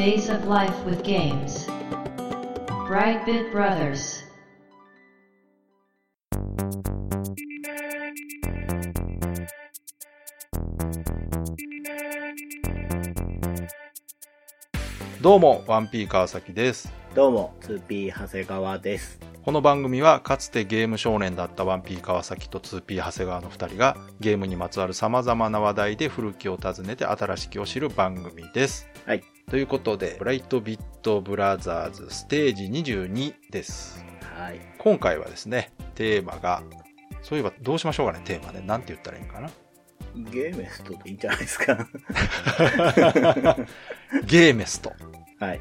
Days of Life with Games. Brightbit Brothers. どうも、ワンピー川崎です。どうも、2P 長谷川です。この番組はかつてゲーム少年だったワンピー川崎と 2P 長谷川の2人がゲームにまつわる様々な話題で古きを訪ねて新しきを知る番組です。はい。ということで、ブライトビットブラザーズステージ22です。はい。今回はですね、テーマが、そういえばどうしましょうかね、テーマで。なんて言ったらいいんかな？ゲーメストでいいんじゃないですか。ゲーメスト。はい。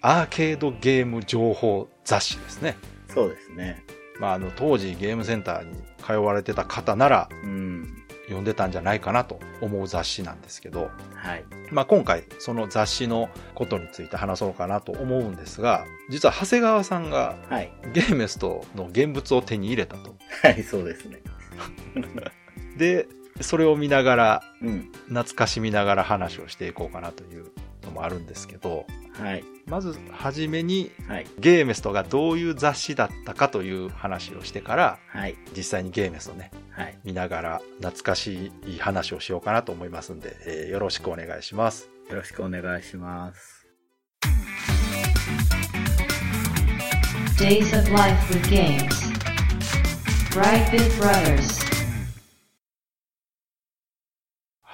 アーケードゲーム情報雑誌ですね。そうですね。まあ、あの、当時ゲームセンターに通われてた方ならうん。読んでたんじゃないかなと思う雑誌なんですけど、はい。まあ、今回その雑誌のことについて話そうかなと思うんですが、実は長谷川さんがはい。ゲーメストの現物を手に入れたと。はい、そうですね。で、それを見ながら、うん。懐かしみながら話をしていこうかなというのもあるんですけど、はい。まずはじめにはい。ゲーメストがどういう雑誌だったかという話をしてから、はい。実際にゲーメストね、はい。見ながら懐かしい話をしようかなと思いますんで、えーよろしくお願いします。よろしくお願いします。Days of Life with Games. Brightbit Brothers.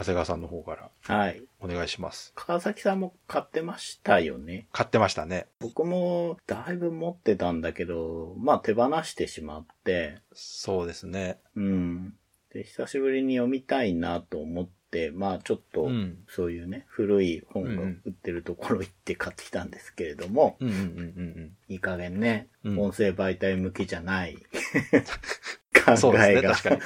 長谷川さんの方からはい。お願いします。川崎さんも買ってましたよね。買ってましたね。僕もだいぶ持ってたんだけど、まあ手放してしまって、そうですね。うん。で、久しぶりに読みたいなと思って、まあちょっと、うん。そういうね、古い本が売ってるところ行って買ってきたんですけれども、いい加減ね、うん音声媒体向きじゃないうん。そうですね。考えが、確かに。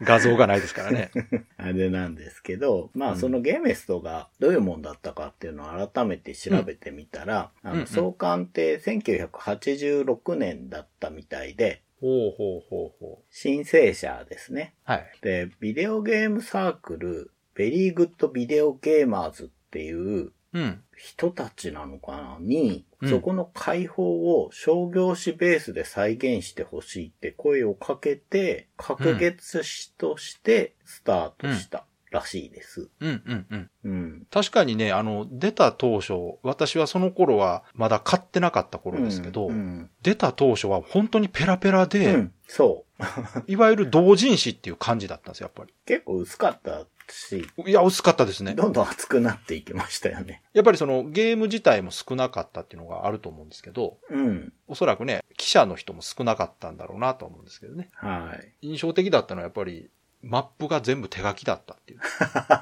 画像がないですからね。あれなんですけど、まうんあそのゲーメストがどういうもんだったかっていうのを改めて調べてみたら、あうんうんの創刊って1986年だったみたいで、ほうほうほうほ申請者ですね。う。はい。で、ビデオゲームサークル、ベリーグッドビデオゲーマーズっていううん。人たちなのかな？に、うんそこの解放を商業誌ベースで再現してほしいって声をかけて、隔月誌としてスタートしたらしいです。うんうんうん。うん。確かにね、あの、出た当初、私はその頃はまだ買ってなかった頃ですけど、うん。出た当初は本当にペラペラうで、んそう。いわゆる同人誌っていう感じだったんですよ、やっぱ結構薄かったし、り。いや、薄かったですね。どんどん厚くなっていきましたよね。やっぱりそのゲーム自体も少なかったっていうのがあると思うんですけど、うん。おそらくね、記者の人も少なかったんだろうなと思うんですけどね。はい。印象的だったのはやっぱり、マップが全部手書きだったっていう。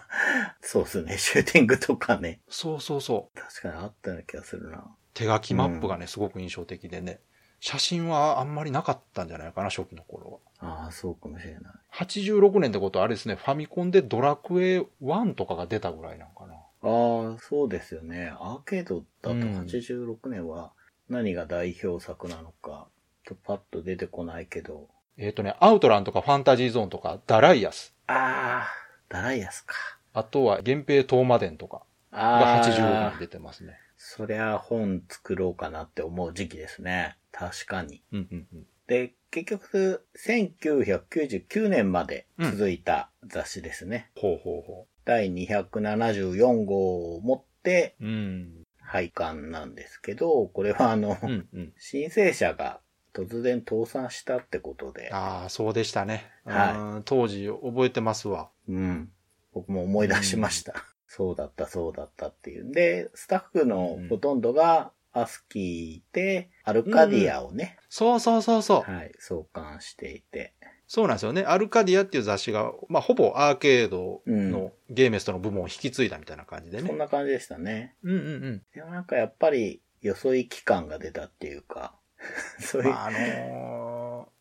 そうですね。シューティングとかね。そうそうそう。確かにあったような気がするな。手書きマップがね、すごく印象的でね。写真はあんまりなかったんじゃないかな、初期の頃は。ああ、そうかもしれない。86年ってことはあれですね、ファミコンでドラクエ1とかが出たぐらいなのかな。ああ、そうですよね。アーケードだとうん86年は何が代表作なのか、とパッと出てこないけど。えっ、とね、アウトランとかファンタジーゾーンとか、ダライアス。ああ、ダライアスか。あとは、源平東馬伝とかあがあ、86年出てますね。そりゃ本作ろうかなって思う時期ですね。確かに。うんうんうん。で、結局、1999年まで続いた雑誌ですね。ほうほうほ第274号を持ってう。うん。廃刊なんですけど、これはあの、うんうん。申請者が突然倒産したってことで、ああ、そうでしたね。はいうん当時覚えてますわ。うん。僕も思い出しました。そうだった、そうだったっていうんで、スタッフのほとんどがアスキーで、アルカディアをね、そうそうそうそう。はい、創刊していて。そうなんですよね。アルカディアっていう雑誌が、まあ、ほぼアーケードうんのゲーメストの部門を引き継いだみたいな感じでそんね。な感じでしたね。うんうんうん。でもなんかやっぱり、よそい期間が出たっていうか、そういう、まあ、あのー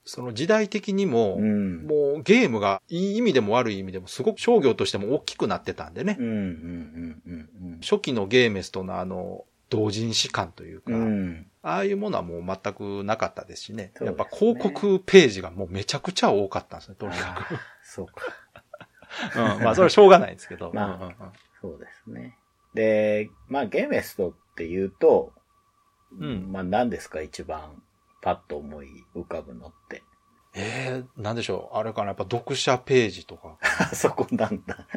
その時代的にも、うん。もうゲームがいい意味でも悪い意味でもすごく商業としても大きくなってたんでね。初期のゲーメストのあの、同人誌感というか、うん。うん。ああいうものはもう全くなかったですしね。ねやっぱ広告ページがもうめちゃくちゃ多かったんですね、とにかあーそうか。く。うん、まあそれはしょうがないんですけど。まあうんうんうんそうですね。で、まあゲーメストっって言うと、うんまあ何ですか一番？パッと思い浮かぶのって。えー、なんでしょう。あれかな。やっぱ読者ページとか。あ そこなんだ。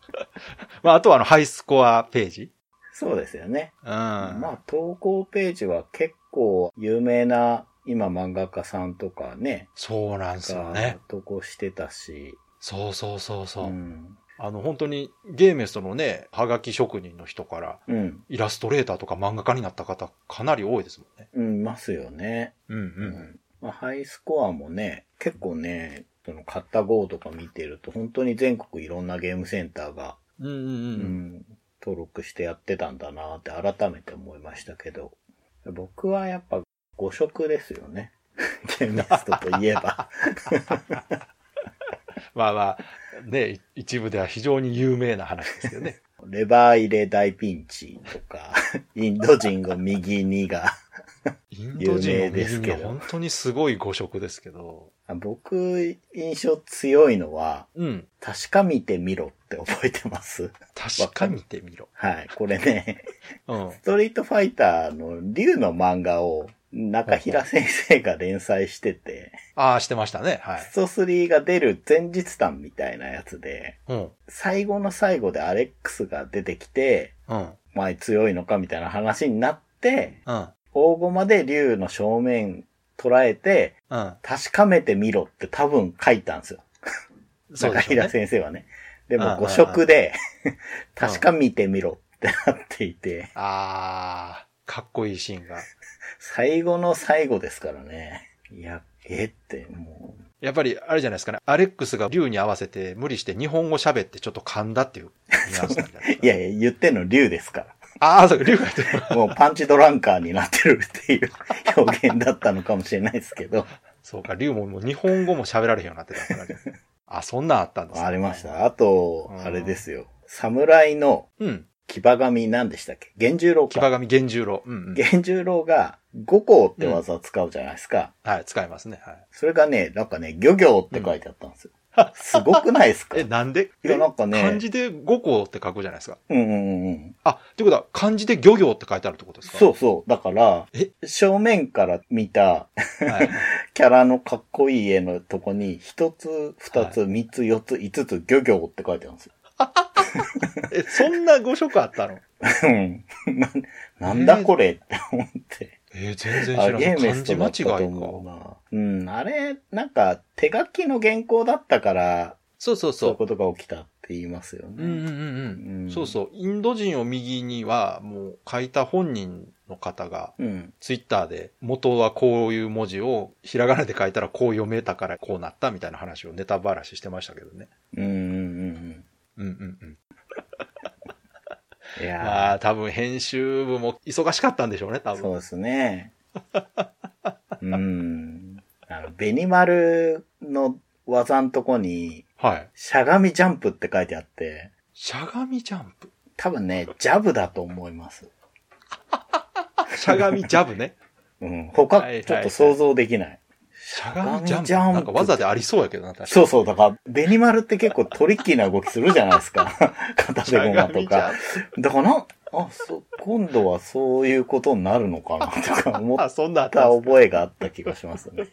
まあ、あとはあの、ハイスコアページ。そうですよね。うん。まあ投稿ページは結構有名な今漫画家さんとかね、そうなんですよがね。投稿してたし、そうそうそうそう。ん。あの、本当にゲーメストのね、はがき職人の人から、うん。イラストレーターとか漫画家になった方、かなり多いですもんね。うん、いますよね。うんう。うんまあ、ハイスコアもね、結構ね、その買った号とか見てると、本当に全国いろんなゲームセンターが、ううんうんうん。ん、登録してやってたんだなって改めて思いましたけど、僕はやっぱ誤色ですよね。ゲームストといえば。まあまあ、ね、い一部では非常に有名な話ですけどね。レバー入れ大ピンチとか、インド人を右にが、インド人の 有名です右けどには本当にすごい誤色ですけど。僕、印象強いのは、うん。確かめてみろって覚えてます？確かめてみろ。はい。これね、うん。ストリートファイターの竜の漫画を中平先生が連載してて、ああ、してましたね。はい。スト3が出る前日談みたいなやつで、うん。最後の最後でアレックスが出てきて、うん。前強いのかみたいな話になって、うん。大駒で竜の正面捉えて、うん。確かめてみろって多分書いたんですよ。中平そうでしょうね。先生はね。でうんうんうんも誤色で、確かめてみろってなっていて、ああ、かっこいいシーンが。最後の最後ですからね。いや、えって、もやっぱり、あれじゃないですかね。アレックスが竜に合わせて無理して日本語喋ってちょっっと噛んだっていうニュアンスなんじゃないやいや、言ってんの竜ですかああ、そうか、竜が言ってる。ら。もうパンチドランカーになってるっていう表現だったのかもしれないですけど。そうか、竜ももう日本語も喋られへんようになってたからね。あ、そんなんあったんですねありまし。た。あとう、んあれですよ。侍のうん。騎馬神何でしたっけ？源十郎か。騎馬神源十郎。うんうん。源十郎が五行って技を使うじゃないですか。はい、使いますね。はい。それがね、なんかね、漁業って書いてあったんですよ。すごくないですか？え、なんで？いやなんかね漢字で五行って書くじゃないですか。うんうんうんうん。あ、ってことは漢字で漁業って書いてあるってことですか？そうそう。だからえ、正面から見たはい。キャラのかっこいい絵のとこに、一つ、二つ、三つ、四つ、五つ、漁業って書いてあるんですよ。え、そんな誤色あったの？うん。ななんだこれって思って。えー全然知あ、らない。漢字間違いか。な。うん。あれ、なんか、手書きの原稿だったから、そうそうそういうそことが起きたって言いますよう。うんうんね。うんうんうん。そうそう。インド人を右には、もう書いた本人の方が、うん。ツイッターで、元はこういう文字を、ひらがなで書いたらこう読めたからこうなったみたいな話をネタばらししてましたけどね。うんうんうんうんうんうん。うん。いやーまあ、多分編集部も忙しかったんでしょうね、多分。そうですね。うん。あの、ベニマルの技んとこに、はい。しゃがみジャンプって書いてあって、しゃがみジャンプ？多分ね、ジャブだと思います。しゃがみジャブね。うん。他、ちょっと想像できない。しゃがみジャンプ。ジャンプなんか技でありそうやけどな、確かに。そうそう、だから、ベニマルって結構トリッキーな動きするじゃないですか。片手ゴマとか。だからな、あ、そ、今度はそういうことになるのかなとか 思っあ、そんなあった覚えがあった気がしますね。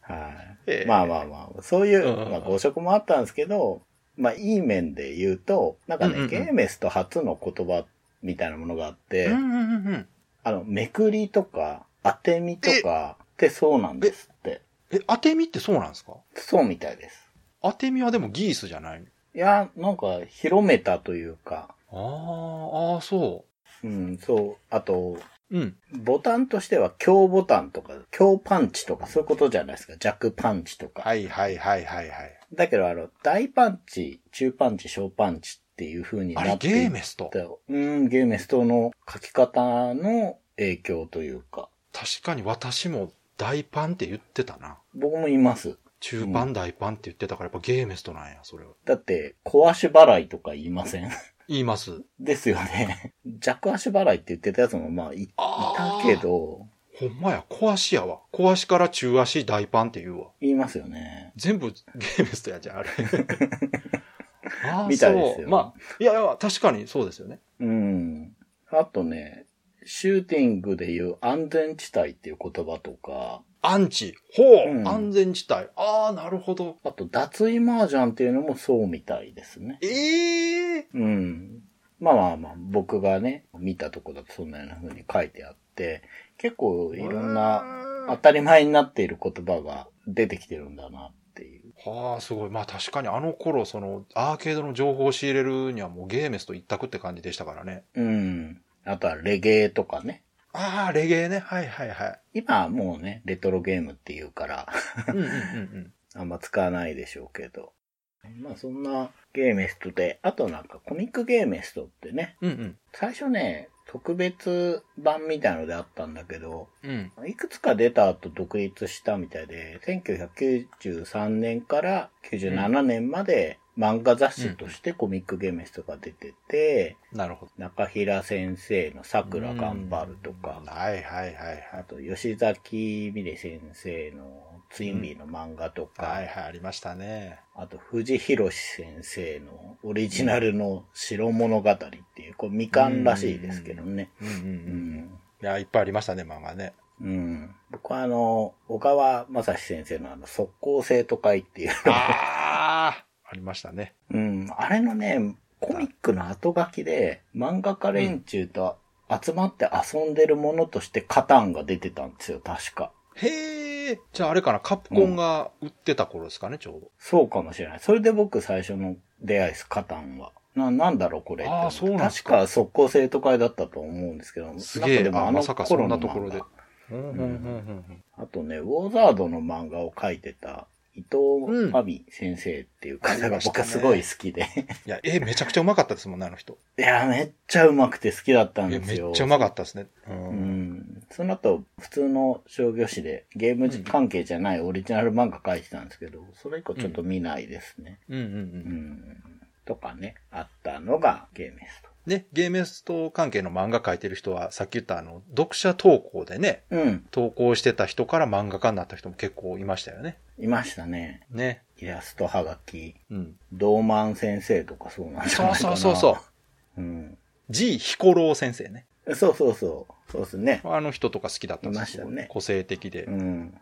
はい。ええまあまあまあ、そういう、まあ、誤色もあったんですけど、まあ、いい面で言うと、なんかね、うんうんうんゲーメスと初の言葉みたいなものがあって、うんうんうんうん。あの、めくりとか、当てみとかってそうなんですって。え、当てみってそうなんですか？そうみたいです。当てみはでもギースじゃない？いや、なんか、広めたというか、あーあー、そうん、そう。あと、う。うん。ボタンとしては強ボタンとか、強パンチとかそういうことじゃないですか？弱パンチとか。はいはいはいはいはい。だけど、あの、大パンチ、中パンチ、小パンチっていう風になってゲーメスト？うん、ゲーメストの書き方の影響というか、確かに私も大パンって言ってたな。僕もいます。中パン大パンって言ってたからやっぱゲーメストなんや、それは。だって、小足払いとか言いません？言います。ですよね。弱足払いって言ってたやつもまあいたけど、ほんまや、小足やわ。小足から中足大パンって言うわ。言いますよね。全部ゲーメストやじゃん、あれ。あーみたいですよそうまあ、いやいや、確かにそうですよね。うん。あとね、シューティングでいう安全地帯っていう言葉とか、アンチ。ほう、うん安全地帯。ああ、なるほど。あと脱衣麻雀っていうのもそうみたいですね。ええうん。まあまあまあ、僕がね、見たとこだとそんなような風に書いてあって、結構いろんな当たり前になっている言葉が出てきてるんだなっていう。はあ、すごい。まあ確かにあの頃、その、アーケードの情報を仕入れるにはもうゲーメスと一択って感じでしたからね。うん。あとはレゲエとかね。ああ、レゲエね。はいはいはい。今はもうね、レトロゲームっていうから、うんうんうんうん。あんま使わないでしょうけど。まあそんなゲーメストで、あとなんかコミックゲーメストってね、うんうん。最初ね、特別版みたいのであったんだけど、うん。いくつか出た後独立したみたいで、1993年から97年まで漫画雑誌としてコミックゲーメストが出てて、なるほど。中平先生の桜頑張るとか、はいはいはいはい。あと吉崎美玲先生のツインビーの漫画とか、はいはい、ありましたね。あと藤博先生のオリジナルの白物語っていう、これ未完らしいですけどね。うんうんう。うんんいや、いっぱいありましたね、漫画ね。うん。僕はあの、小川正史先生のあの、速攻生徒会っていうのああありましたね。うん。あれのね、コミックの後書きで、漫画家連中と集まって遊んでるものとしてカタンが出てたんですよ、確か。へえ。じゃああれかな、カプコンが売ってた頃ですかね、ちょうど。そうかもしれない。それで僕最初の出会いです、カタンは。な、なんだろうこれってあーそうなんですか確か速攻生徒会だったと思うんですけど。すげえ。でもあの頃のところで。うんうんうんうんあとね、ウォーザードの漫画を描いてた伊藤亜美先生っていう方が僕はすごい好きで。いや、絵めちゃくちゃうまかったですもんね、あの人。いや、めっちゃ上手くて好きだったんですよ。めっちゃうまかったですね。う。うんん。その後、普通の商業誌でゲーム関係じゃないオリジナル漫画描いてたんですけど、それ以降ちょっと見ないですね。うんうんう。うんん。とかね、あったのがゲーメスト。ね、ゲーメスト関係の漫画描いてる人は、さっき言ったあの、読者投稿でね、うん。投稿してた人から漫画家になった人も結構いましたよね。いましたね。ね。イラストはがき。うん。ドーマン先生とかそうなんじゃそないかそうそうそう。うん。G ヒコロー先生ね。そうそうそう。そうですね。あの人とか好きだったんですいましたね個性的で。うん。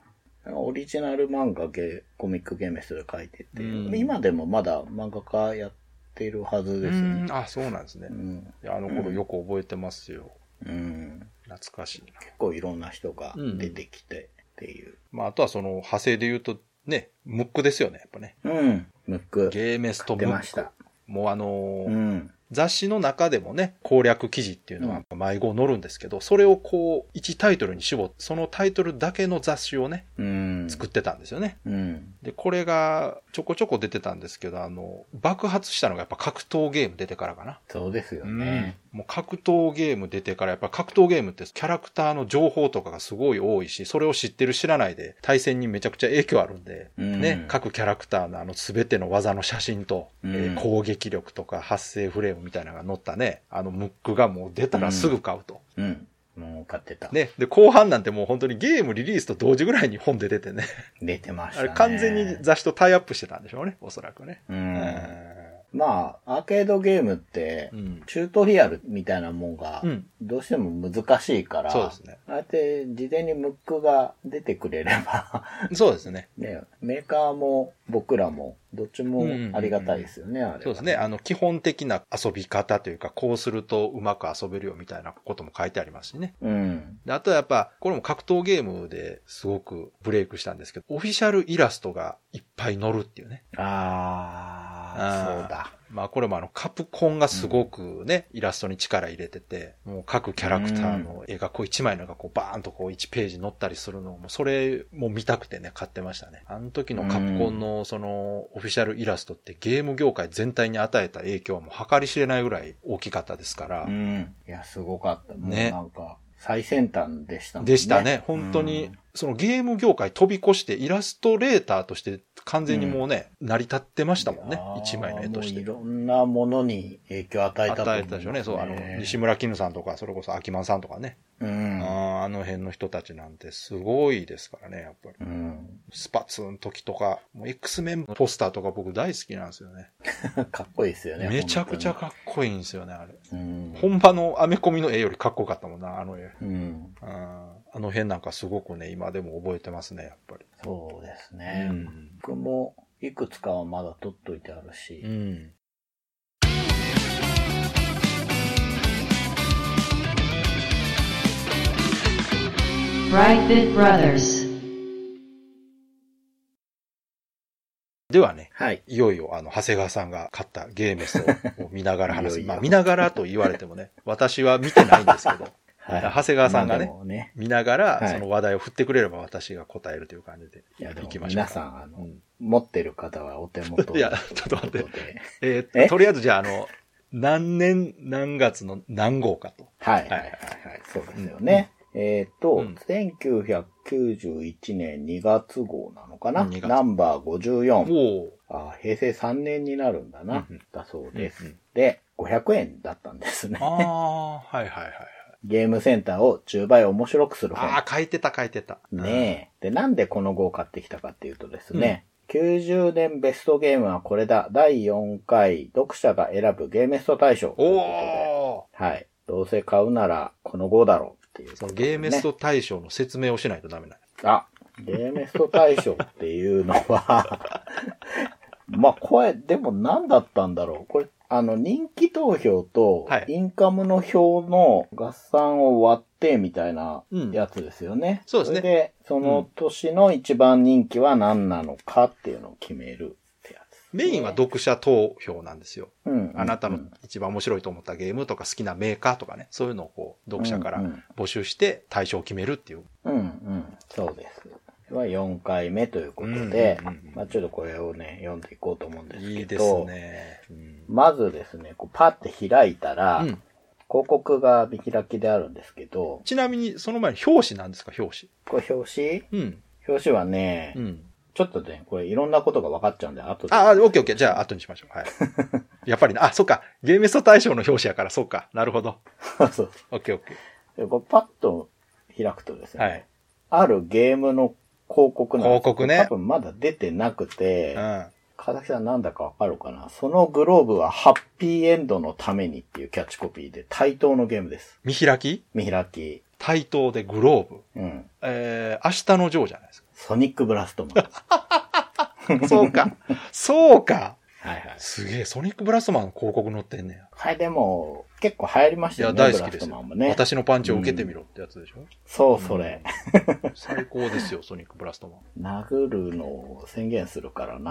オリジナル漫画ゲコミックゲーメストで書いてて、うん今でもまだ漫画家やってるはずうですよねん。。あ、そうなんですねう。ん。あの頃よく覚えてますよ。うん。懐かしいな。結構いろんな人が出てきてっていう。まあ、あとはその派生で言うと、ね、ムックですよね、やっぱね。うん。ムック。ゲーメストムック出ました。。もうあのーうん。雑誌の中でもね、攻略記事っていうのは迷子載るんですけど、それをこう、1タイトルに絞って、そのタイトルだけの雑誌をね、うん。作ってたんですよね。うん。で、これがちょこちょこ出てたんですけど、あの、爆発したのがやっぱ格闘ゲーム出てからかな。そうですよね。もう格闘ゲーム出てからやっぱ格闘ゲームってキャラクターの情報とかがすごい多いし、それを知ってる知らないで対戦にめちゃくちゃ影響あるんで、うんね、各キャラクターのあの全ての技の写真と、うんえー攻撃力とか発生フレームみたいなのが載ったね、あのムックがもう出たらすぐ買うと。うん。もう買ってた。ね。で、後半なんてもう本当にゲームリリースと同時ぐらいに本出ててね。出てましたあね。れ完全に雑誌とタイアップしてたんでしょうね、おそらくね。う。うんまあ、アーケードゲームってう、ん。チュートリアルみたいなもんがう、ん。どうしても難しいから、そうですね。ああやって事前にムックが出てくれれば、そうですね。ね、メーカーも僕らも、どっちもありがたいですよね、あれは。そうですね。あの、基本的な遊び方というか、こうするとうまく遊べるよみたいなことも書いてありますしね。うん。であとはやっぱ、これも格闘ゲームですごくブレイクしたんですけど、オフィシャルイラストがいっぱい載るっていうね。あー、そうだ。まあこれもあの、カプコンがすごくね、イラストに力入れてて、もう各キャラクターの絵がこう一枚のがこうバーンとこう1ページ載ったりするのも、それも見たくてね、買ってましたね。あの時のカプコンのその、オフィシャルイラストってゲーム業界全体に与えた影響はもう計り知れないぐらい大きかったですから、うん。いや、すごかった。ねなんか、最先端でしたね。でしたね。本当に、そのゲーム業界飛び越してイラストレーターとして完全にもうね、成り立ってましたもんね。一枚の絵としてい。ろんなものに影響を与えたと思与えたでしょうね。そう、あの、西村絹さんとか、それこそ秋満さんとかね。うん。ああの辺の人たちなんてすごいですからね、やっぱり。うん。スパツの時とか、もう X メンのポスターとか僕大好きなんですよね。かっこいいですよね。めちゃくちゃ本かっこいいんですよね、あれ。うん。本場のアメコミの絵よりかっこよかったもんな、あの絵。うん。うんあの辺なんかすごくね、今でも覚えてますね、やっぱり。そうですね。うん僕もいくつかはまだ取っといてあるし。うん。Brightbit Brothers. ではね、はい。いよいよあの、長谷川さんが買ったゲーメスを見ながら話す。いよいよまあ見ながらと言われてもね、私は見てないんですけど、はい。長谷川さんがねね。見ながらはいその話題を振ってくれれば私が答えるという感じでいや、でもいきましょうか。皆さん、あの、うん持ってる方はお手元いやちょっと待って えーえとりあえずじゃああの、何年何月の何号かと。はいはいはいはい。そうですよね。えっ、と、うん1991年2月号なのかな、うん2月ナンバー54。おお。あ平成3年になるんだな。うんうんだそうです、うんうんで、500円だったんですねあ。あ、はいはいはいはい。ゲームセンターを10倍面白くする本。ああ、書いてた書いてた。ねえ。で、なんでこの号を買ってきたかっていうとですね、90年ベストゲームはこれだ。第4回読者が選ぶゲーメスト大賞おことで。おはい。どうせ買うならこの号だろうっていう、そのゲーメスト大賞の説明をしないとダメなあ、ゲーメスト大賞っていうのは、まあ、これ、でも何だったんだろう。これ、あの、人気投票とはい、インカムの票の合算を割ってみたいなうんやつですよね。そうですねれで、その年の一番人気は何なのかっていうのを決めるってやつ。メインは読者投票なんですよ。うん。あなたのうん一番面白いと思ったゲームとか好きなメーカーとかね、そういうのをこう、読者からうんうん募集して対象を決めるっていう。うんうん。そうです。は4回目ということで、うんうんうんまあちょっとこれをね、読んでいこうと思うんですけど。いいですね。うんまずですね、こうパッて開いたら、うん広告が見開きであるんですけど、ちなみに、その前に表紙なんですか、表これ表紙？紙。うん。表紙はね、うん。ちょっとね、これいろんなことが分かっちゃうんで、後で。ああ、オッケーオッケー。じゃあ、後にしましょう。はい。やっぱりな、あ、そっか。ゲームスト大賞の表紙やから、そうか。なるほど。そうそう。オッケーオッケでこれパッと開くとですー。ね、はい。あるゲームの広告なんです広告ね多分まだ出てなくて、うん。川崎さんなんだかわかるかな？そのグローブはハッピーエンドのためにっていうキャッチコピーで対等のゲームです。見開き？見開き。対等でグローブ。うん。えー、明日のジョーじゃないですソニックブラストマン。か。そうか。そうか。はいはい。すげえ、ソニックブラストマンの広告載ってんねや。はい、でも、結構流行りましいや、たよね。大好きです。ね。私のパンチを受けてみろってやつでしょ、そう、それ。最高ですよ、ソニックブラストマン。殴るのを宣言するからもう、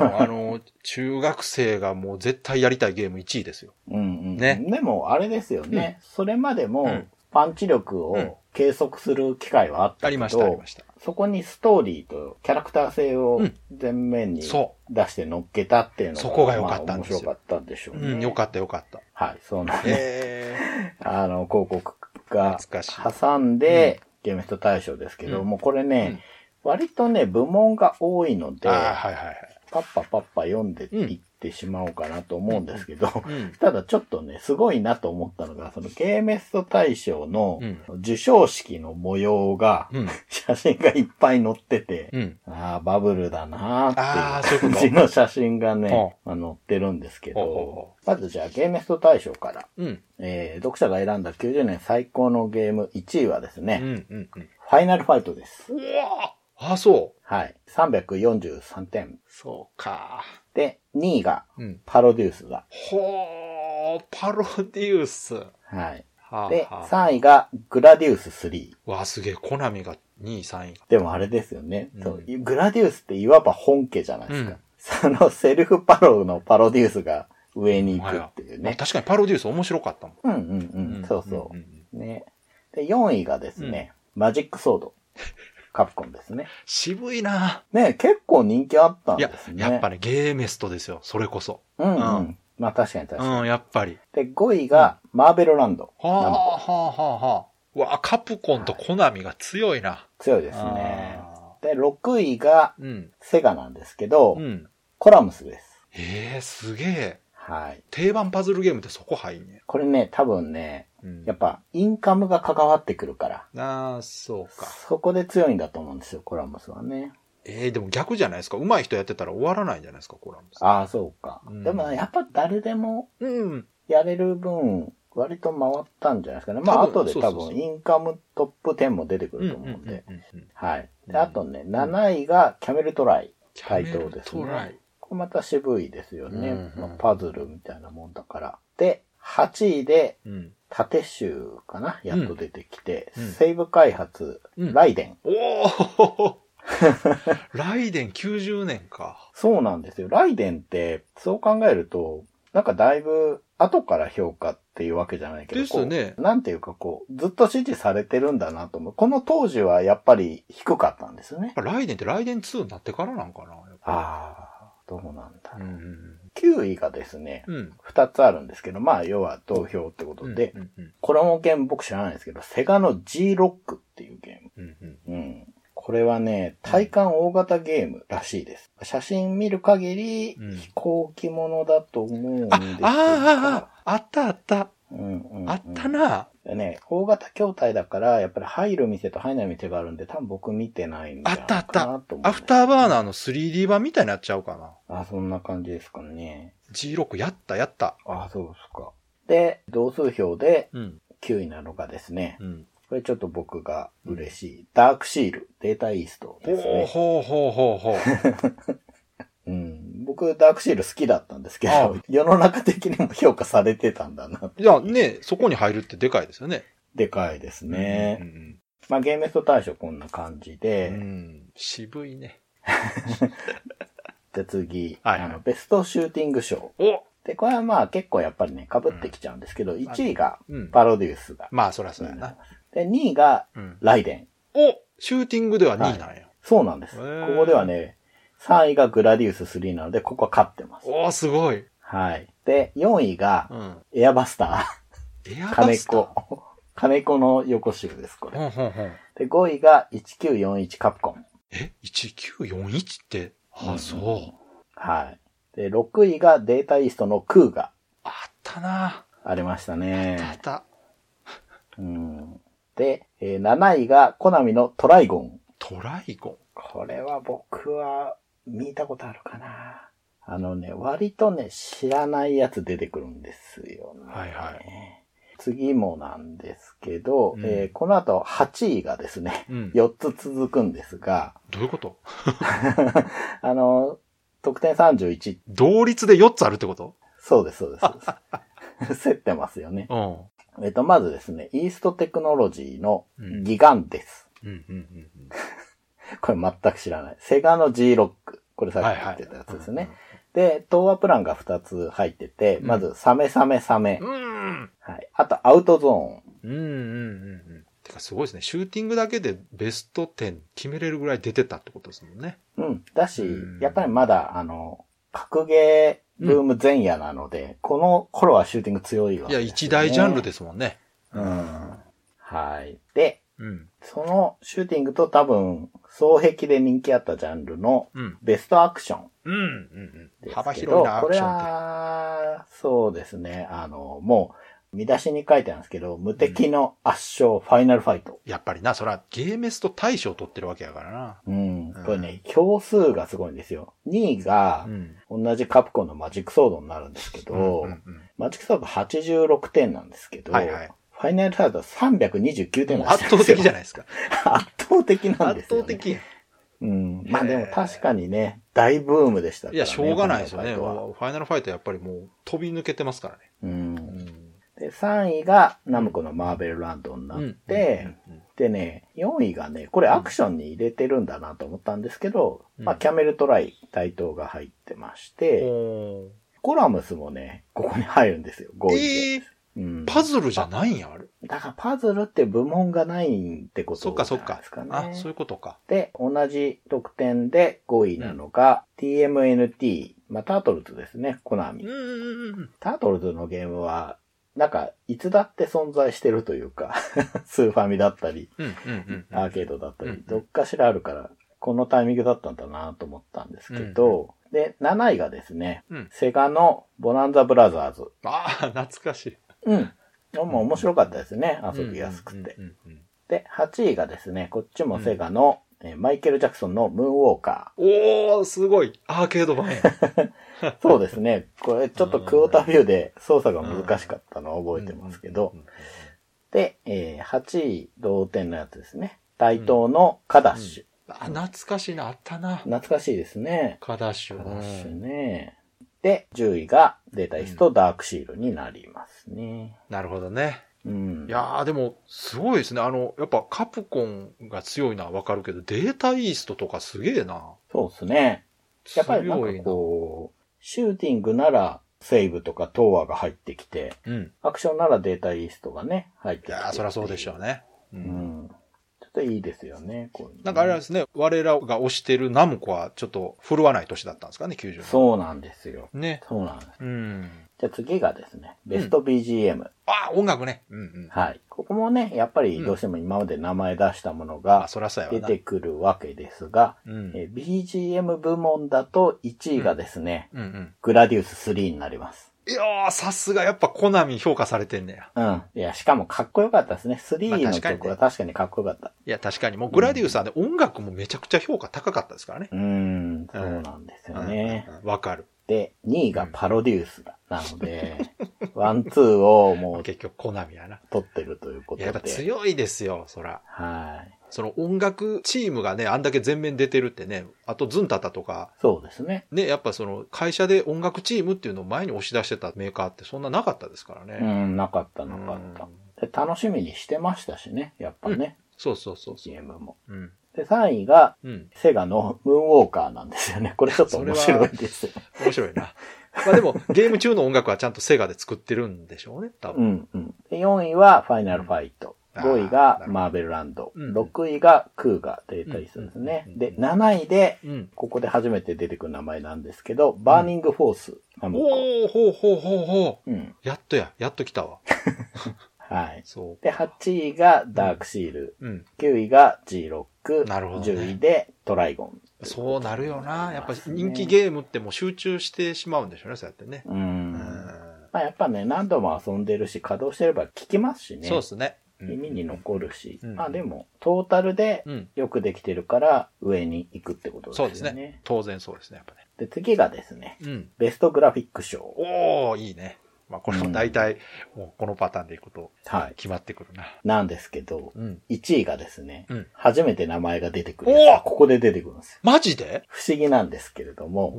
な。あの、中学生がもう絶対やりたいゲーム1位ですよ。うんうん。ねでも、あれですよね。それまでもうん、パンチ力うんを計測する機会はあったけど、ありました、ありました。そこにストーリーとキャラクター性をうん。前面にそ出して乗っけたっていうのが、そこが良かったんですよ。まあ面白かったんでしょうね。うん、よかったよかった。はい、そうなんで、え あの、広告が挟んで、ゲームスト大賞ですけど、うん。もうこれね、割とね、部門が多いのー、で、はいはいはい。パッパパッパ読んでいってしまおうかなと思うんですけど、うん。ただちょっとね、すごいなと思ったのが、そのゲーメスト大賞のうん授賞式の模様が、うん。写真がいっぱい載ってて、うん。ああ、バブルだなーっていう感じの写真がねほ、まあ、載ってるんですけどほ、まずじゃあゲーメスト大賞から、うん。えー、読者が選んだ90年最高のゲーム1位はですね、うん。うん。うん。ファイナルファイトです。うわあ、そう。はい。343点。そうか。で、2位がうん。パロデュースだ。ほー、パロデュース。ははい。あ、で、はあ3位がグラディウス3。わあ、すげえ、コナミが2位、3位。でもあれですよね。うんそうグラディウスっていわば本家じゃないですか。うんそのセルフパロのパロデュースが上に行くっていうね。まあ確かにパロデュース面白かったもん。うんうんうん。そうそう。んんね。で、4位がですね、マジックソード。カプコンですね。渋いなね、結構人気あったんいやです、ね。やっぱね、ゲーメストですよ。それこそ。うんうん。うんまあ確かに確かに。うん、やっぱり。で、5位がマーベルランド。はあ、はあ、はあ、はあ。うわあ、カプコンとコナミが強いな。強いですね。あで、6位が。セガなんですけど、うん。コラムスです。ええすげえ。はい。定番パズルゲームってそこ入んねこれね、多分ね、うんやっぱ、インカムが関わってくるから、ああ、そうか。そこで強いんだと思うんですよ、コラムスはね。えー、でも逆じゃないですか。上手い人やってたら終わらないんじゃないですか、コラムス。ああ、そうか。うんでもねやっぱ誰でもうん。やれる分、割と回ったんじゃないですかね。まあ、後で多分、インカムトップ10も出てくうんると思うんで。はい。で、うんあとね、7位がキャメルトライ。回答ですキャメルトライまた渋いですよね。うんまあパズルみたいなもんだから。で、8位で、うん。縦集かな？やっと出てきて、うんセーブ開発、うんライデン。おお ライデン90年か。そうなんですよ。ライデンって、そう考えると、なんかだいぶ後から評価っていうわけじゃないけど、ですよねなんていうかこう、ずっと支持されてるんだなと思う。この当時はやっぱり低かったんですよね。ライデンってライデン2になってからなんかなああ、どうなんだろう。ん9位がですね、うんうん。2つあるんですけど、まあ要は投票ってことうん。で、うんうんこれもゲーム僕知らないんですけど、セガの G ロックっていうゲーム。うんうん。うん。これはね、体感大型ゲームらしいです。写真見る限り、うん飛行機ものだと思うんですあ、が、ああ、ああ、あったあった。うんうんうんあったな。でね、大型筐体だから、やっぱり入る店と入らない店があるんで、多分僕見てないんじゃないかなと思うんですアフターバーナーの 3D 版みたいになっちゃうかな。あ、そんな感じですかね。G6 やったやった。あ、そうですか。で、同数票でうん。9位なのがですね、うん。これちょっと僕が嬉しい。ダークシール、データイーストほうですね。ほうほうほうほう。うん。僕、ダークシール好きだったんですけあど、世の中的にも評価されてたんだな。いや、ね、そこに入るってでかいですよね。でかいですね。うんまあ、ゲームスト大賞こんな感じで、うんうん。渋いね。じゃあ次、はいはいあの、ベストシューティング賞。おで、これはまあ結構やっぱりね、被ってきちゃうんですけど、1位がうん。パロデュースが。まあ、そりゃそうやな。で、2位がうん。ライデン。おシューティングでは2位なんや。そうなんです。ここではね、3位がグラディウス3なので、ここは勝ってます。おー、すごい。はい。で、4位がうん。エアバスタエアー。金バスター？子。金子の横集です、これ。ほんほんほん。で、5位が1941カプコン。え ?1941 って、あ、うんそう。はい。で、6位がデータイーストのクーがあったなありましたあね。った。うん。で、えー7位がコナミのトライゴン。トライゴン。これは僕は見たことあるかな。あのね、割とね、知らないやつ出てくるんですよね。はいはい次もなんですけど、うんえーこの後8位がですね、うん。4つ続くんですが、どういうこと？あの、得点31、同率で4つあるってこと？そうです、そうです。そうです競ってますよね。うん。えっと、まずですね、イーストテクノロジーのうんギガンです。うんうんうんこれ全く知らない。セガの G ロック。これうん。さ。っき言ってたやつですね。で、東和プランが2つ入ってて、うんまず、サメサメサメ。うん。はい。あと、アウトゾーン。うんうんうんうん。てかすごいですね。シューティングだけでベスト10決めれるぐらい出てたってことですもんね。うん。だしうん、やっぱりまだ、あの、格ゲーブーム前夜なので、この頃はシューティング強いわいや。一大ジャンルですもんね。うん。はい。で、うん。そのシューティングと多分、双璧で人気あったジャンルのうん。ベストアクションうん。うん。うん。ですけど。幅広いな、アこれクションって。は、そうですね。あの、もう、見出しに書いてあるんですけど、無敵の圧勝、ファイナルファイト。やっぱりな、そら、ゲーメスと大賞取ってるわけやからな。うん。うんこれね、票数がすごいんですよ。2位がう、ん。同じカプコンのマジックソードになるんですけど、マジックソード86点なんですけど、はいはいファイナルファイトは329点も圧倒的じゃないですか。圧倒的なんです圧よ、ね。倒的。うん。まあでも確かにね、大ブームでしたからね。いや、しょうがないですよね。ファイナルファイトはやっぱりもう飛び抜けてますからね。う。うんん。で、3位がナムコのマーベルランドになって、うんうんでね、4位がね、これアクションに入れてるんだなと思ったんですけど、うんまあ、キャメルトライ台頭が入ってましうんて、おーコラムスもね、ここに入るんですよ、5位で。えーうん、パズルじゃないんや、あれ。だからパズルって部門がないってことそっかそっかじゃないですかね。。あ、そういうことか。で、同じ得点で5位なのが、TMNT、まあ、タートルズですね、コナミうん。うんうん。タートルズのゲームは、なんか、いつだって存在してるというか、スーファミだったり、うんうんうん。アーケードだったり、うんどっかしらあるから、このタイミングだったんだなと思ったんですけど、で、7位がですね、うんセガのボナンザブラザーズ。ああ、懐かしい。うん。でも面白かったですね。遊びやすくて。うんうんうんうんで、8位がですね、こっちもセガの、えーマイケル・ジャクソンのムーンウォーカおー、すごい。アーケード版。そうですね。これちょっとクォータービューで操作が難しかったのを覚えてますけどうん。うんうんで、えー8位同点のやつですね。対等のカダッシュ。あ、懐かしいな、あったな。懐かしいですね。カダッシュ。カダッシュうんね。で、10位がデータイーストダークシールになりますね。なるほどね。うん。いやー、でも、すごいですね。あの、やっぱカプコンが強いのはわかるけど、データイーストとかすげえな。そうですね。やっぱりなんか。こう、シューティングならセーブとかトーアが入ってきて、うん。アクションならデータイーストがね、入ってきて。いやー、そりゃそうでしょうね。う。うんん。ちょっといいですよね、こうなんかあれですね、我らが推してるナムコはちょっと振るわない年だったんですかね、90年。そうなんですよ。ね。そうなんです。うん。じゃあ次がですね、ベスト BGM。あ、音楽ね。うんうん。はい。ここもね、やっぱりどうしても今まで名前出したものが。出てくるわけですが、うん。えー BGM 部門だと1位がですね、うんうん。グラディウス3になります。いやー、さすがやっぱコナミ評価されてんねや。うん。いや、しかもかっこよかったですね。3まあの確かにね曲は確かにかっこよかった。いや、確かにもうグラディウスはね、音楽もめちゃくちゃ評価高かったですからね。うーん、そうなんですよね。うん。わかる。で、2位がパロディウスだ。なので、ワン、ツーをもう 結局コナミやな。取ってるというこいや、とで。やっぱ強いですよ、そら。はい。その音楽チームがね、あんだけ全面出てるってね、あとズンタタとか、そうですね。ね、やっぱその会社で音楽チームっていうのを前に押し出してたメーカーってそんななかったですからうね。ん、なかったなかった。で楽しみにしてましたしね、やっぱね、そうそうそうそう。ゲームも。うん。で、3位が、うん。セガのムーンウォーカーなんですよね。これちょっと面白いですよ。面白いな。まあでも、ゲーム中の音楽はちゃんとセガで作ってるんでしょうね、多う分。んうん。で4位はファイナルファイト。うん5位がマーベルランド。うん6位がクーガデータイーストですねうん。で、7位で、うん。ここで初めて出てくる名前なんですけど、バーニングフォース。おー、ほうほうほうほう。うん。やっとや、やっと来たわ。はい。そう。で、8位がダークシール。うん。9位が G-LOC。なるほどね10位でトライゴン。そうなるよな。やっぱ人気ーゲームってもう集中してしまうんでしょうね、そうやってね。ム。う。うんん。まあやっぱね、何度も遊んでるし、稼働してれば聞きますしね。そうですね。耳に残るし。うんまあでも、トータルでうん。よくできてるから上に行くってことそうでよね。ですすね。当然そうですね、やっぱね。で、次がですね、うん。ベストグラフィック賞。おー、いいね。まあこれも大体、もうこのパターンでいくとはい。決まってくるな。なんですけど、うん。1位がですね、うん初めて名前が出てくるおここで出てくるんですよ。マジで？不思議なんですけれども、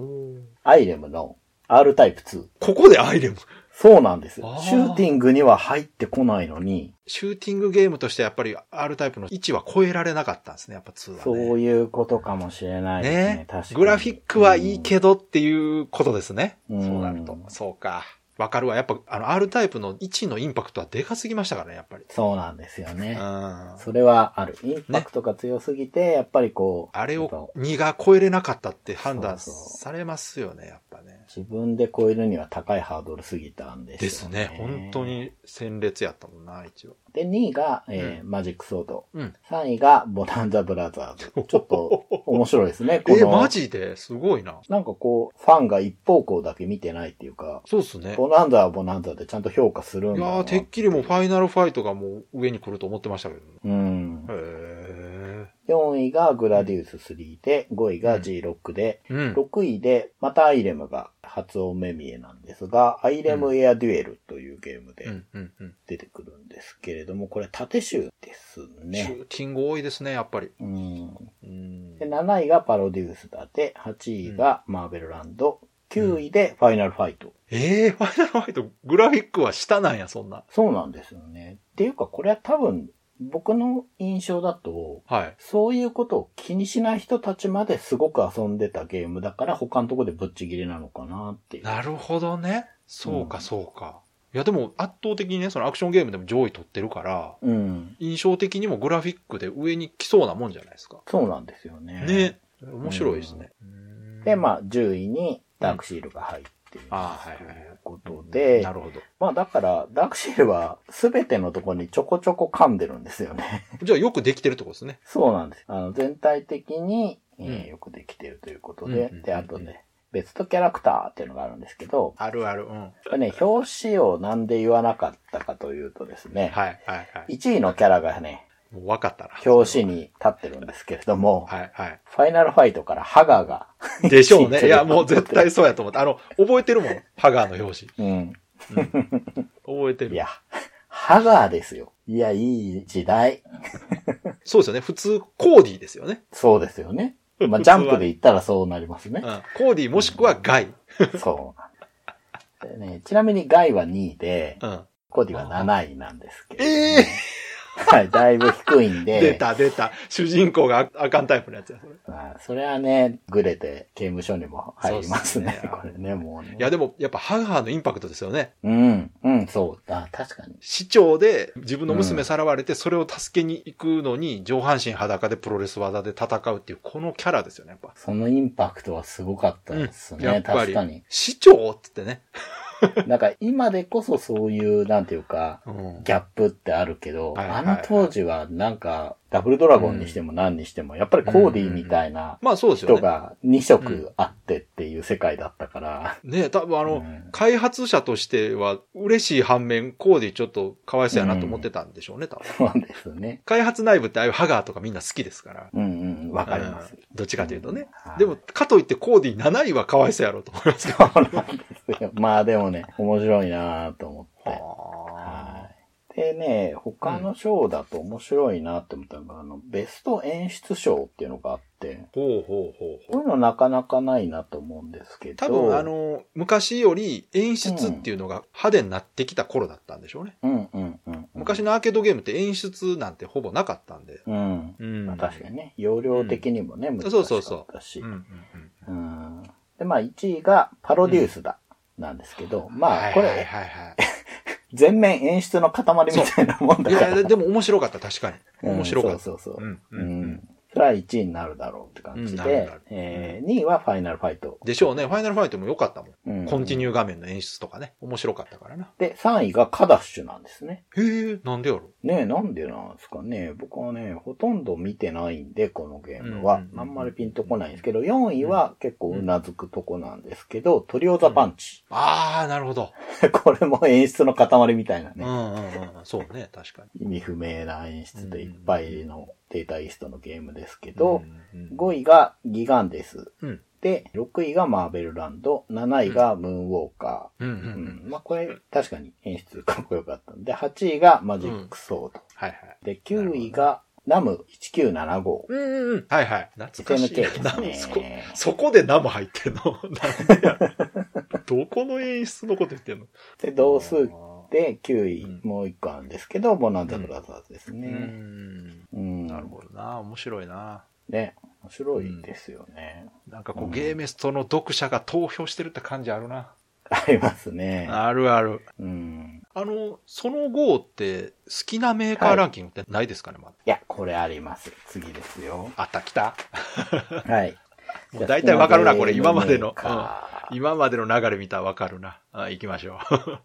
アイレムの R タイプ2。ここでアイレム？そうなんです。シューティングには入ってこないのに、シューティングゲームとしてやっぱり R タイプの位置は超えられなかったんですね、やっぱ2はね。そういうことかもしれないですね。ね確かに。グラフィックはいいけどっていうことですね。うんそうなると。そうか。わかるわ。やっぱ、あの、R タイプの位置のインパクトはでかすぎましたからね、やっぱり。そうなんですようね。ん。それはある。インパクトが強すぎて、やっぱりこう、あれを2が超えれなかったって判断されますよね、やっぱね。自分で超えるには高いハードルすぎたんですよね。ですね。本当。に鮮烈やったもんな、一応。で、2位が、えーマジックソード。うん。3位がボタンザブラザーズ。ちょっと面白いですね。こえ、の、マジですごいな。なんかこう、ファンが一方向だけ見てないっていうか、そうっすね。ボナンザはボナンザでちゃんと評価するんだないやー、てっきりもうファイナルファイトがもう上に来ると思ってましたけどね。うん。へ4位がグラディウス3で、5位が G ロックで、ー。うん。6位で、またアイレムが発音目見えなんですが、アイレムエアデュエルというゲームで。出てくるんですけれども、これ縦集ですシュね。ーティング多いですね、やっぱり。で、7位がパロデュースだで、8位がマーベルランド、9位でファイナルファイト。ええファイナルファイト、グラフィックは下なんや、そんな。そうなんですよね。っていうか、これは多分、僕の印象だと、はい。そういうことを気にしない人たちまですごく遊んでたゲームだから、他のところでぶっちぎりなのかなっていう。なるほどね。そうか、うんそうか。いや、でも圧倒的にね、そのアクションゲームでも上位取ってるから、うん。印象的にもグラフィックで上に来そうなもんじゃないですか。そうなんですよね。ね。面白いですね。で、まあ、10位にダークシールが入っている。ああ、はいはいはい。ということで、なるほど。まあだから、ダークシールは全てのところにちょこちょこ噛んでるんですよね。じゃあよくできてるってことですね。そうなんです。あの、全体的に、えーうんよくできているということで、うんうんうんうんで、あとね、ベストキャラクターっていうのがあるんですけど、あるある。うん。これね、表紙をなんで言わなかったかというとですね、はいはいはい。1位のキャラがね、もう分かったな。表紙に立ってるんですけれども、はいはい。ファイナルファイトからハガーが、でしょうね。いや、もう絶対そうやと思って。あの、覚えてるもん。ハガーの表紙。うん。覚えてる。いや、ハガーですよ。いや、いい時代。そうですよね。普通、コーディですよね。そうですよね。まあ、ジャンプで言ったらそうなりますねう。ん。コーディもしくはガイ。そうね、ちなみにガイは2位で、うん。コーディは7位なんですけど、ええはい、だいぶ低いんで、出た出た。主人公がああかんタイプのやつや、それ。まあ、それはね、グレて刑務所にも入りますね。すね これね、もうね。いや、でも、やっぱハガーのインパクトですよね。うん、うん、そう。あ、確かに。市長で自分の娘さらわれて、それを助けに行くのに、上半身裸でプロレス技で戦うっていう、このキャラですよね、やっぱ。そのインパクトはすごかったですね。やっぱり確かに。市長って言ってね。なんか今でこそそういう、なんていうか、うん。ギャップってあるけど、はいはいはいあの当時はなんか、ダブルドラゴンにしても何にしても、やっぱりコーディみたいなまあそうですよね。人が2色あってっていう世界だったから、ね多分あの、うん開発者としては嬉しい反面、コーディちょっとかわいそうやなと思ってたんでしょうね、多分。そうですね。開発内部ってああいうハガーとかみんな好きですから。うんうん、わかりますうん。どっちかというとね。はいでも、かといってコーディ7位はかわいそうやろうと思いますけど。そうなんですよ。まあでもね、面白いなぁと思って。でね、他の賞だと面白いなって思ったのが、あの、ベスト演出賞っていうのがあって、ほうほうほうほう。こういうのなかなかないなと思うんですけど。多分あ、の、昔より演出っていうのが派手になってきた頃だったんでしょうね。うんうんうん。昔のアーケードゲームって演出なんてほぼなかったんで。うん。うんまあ確かにね、容量的にもね、難しかそうそうそったし。うんうんうん。うん。で、まあ1位がパロデュースだ。なんですけど、まあこれ、はいはいはい 全面演出の塊みたいなもんだから。や、でも面白かった、確かに。うん面白かった。そうそうそう。うんううんうんん。それは1位になるだろうって感じでうんなるなる、えー2位はファイナルファイト。でしょうね。ファイナルファイトも良かったもん。うんコンティニュー画面の演出とかね。面白かったからな。で、3位がカダッシュなんですね。へえ、なんでやろねえ、なんでなんですかね。僕はね、ほとんど見てないんで、このゲームは。うんうんうんあんまりピンとこないんですけど、4位は結構うなずくとこなんですけど、トリオザパンチ。ああ、なるほど。これも演出の塊みたいなね。うんうんうん。そうね、確かに。意味不明な演出でいっぱいのデータイーストのゲームですけど、うんうん5位がギガンデス。うん。で、6位がマーベルランド、7位がムーンウォーカうんうんー。う。うんんまあこれ確かに演出かっこよかったんで、8位がマジックソード。はいはい。で、9位がナム1975。うんうんうん。はいはい。懐かしい。ですナムそこね。そこでナム入ってんの？どこの演出のこと言ってんの？で、同数で9位、うんもう1個あるんですけど、ボナンザブラザーズですうね。ん。うん。なるほどな。面白いな。ね、面白いですよね。なんかこう、ゲーメストの読者が投票してるって感じあるな。ありますね。あるある。うん。あの、その後って好きなメーカーランキングってないですかね、まだ？いや、これあります。次ですよ。あった、来た。はい。もう大体わかるな、これ。今までの。うん今までの流れ見たらわかるな。あ行きましょう。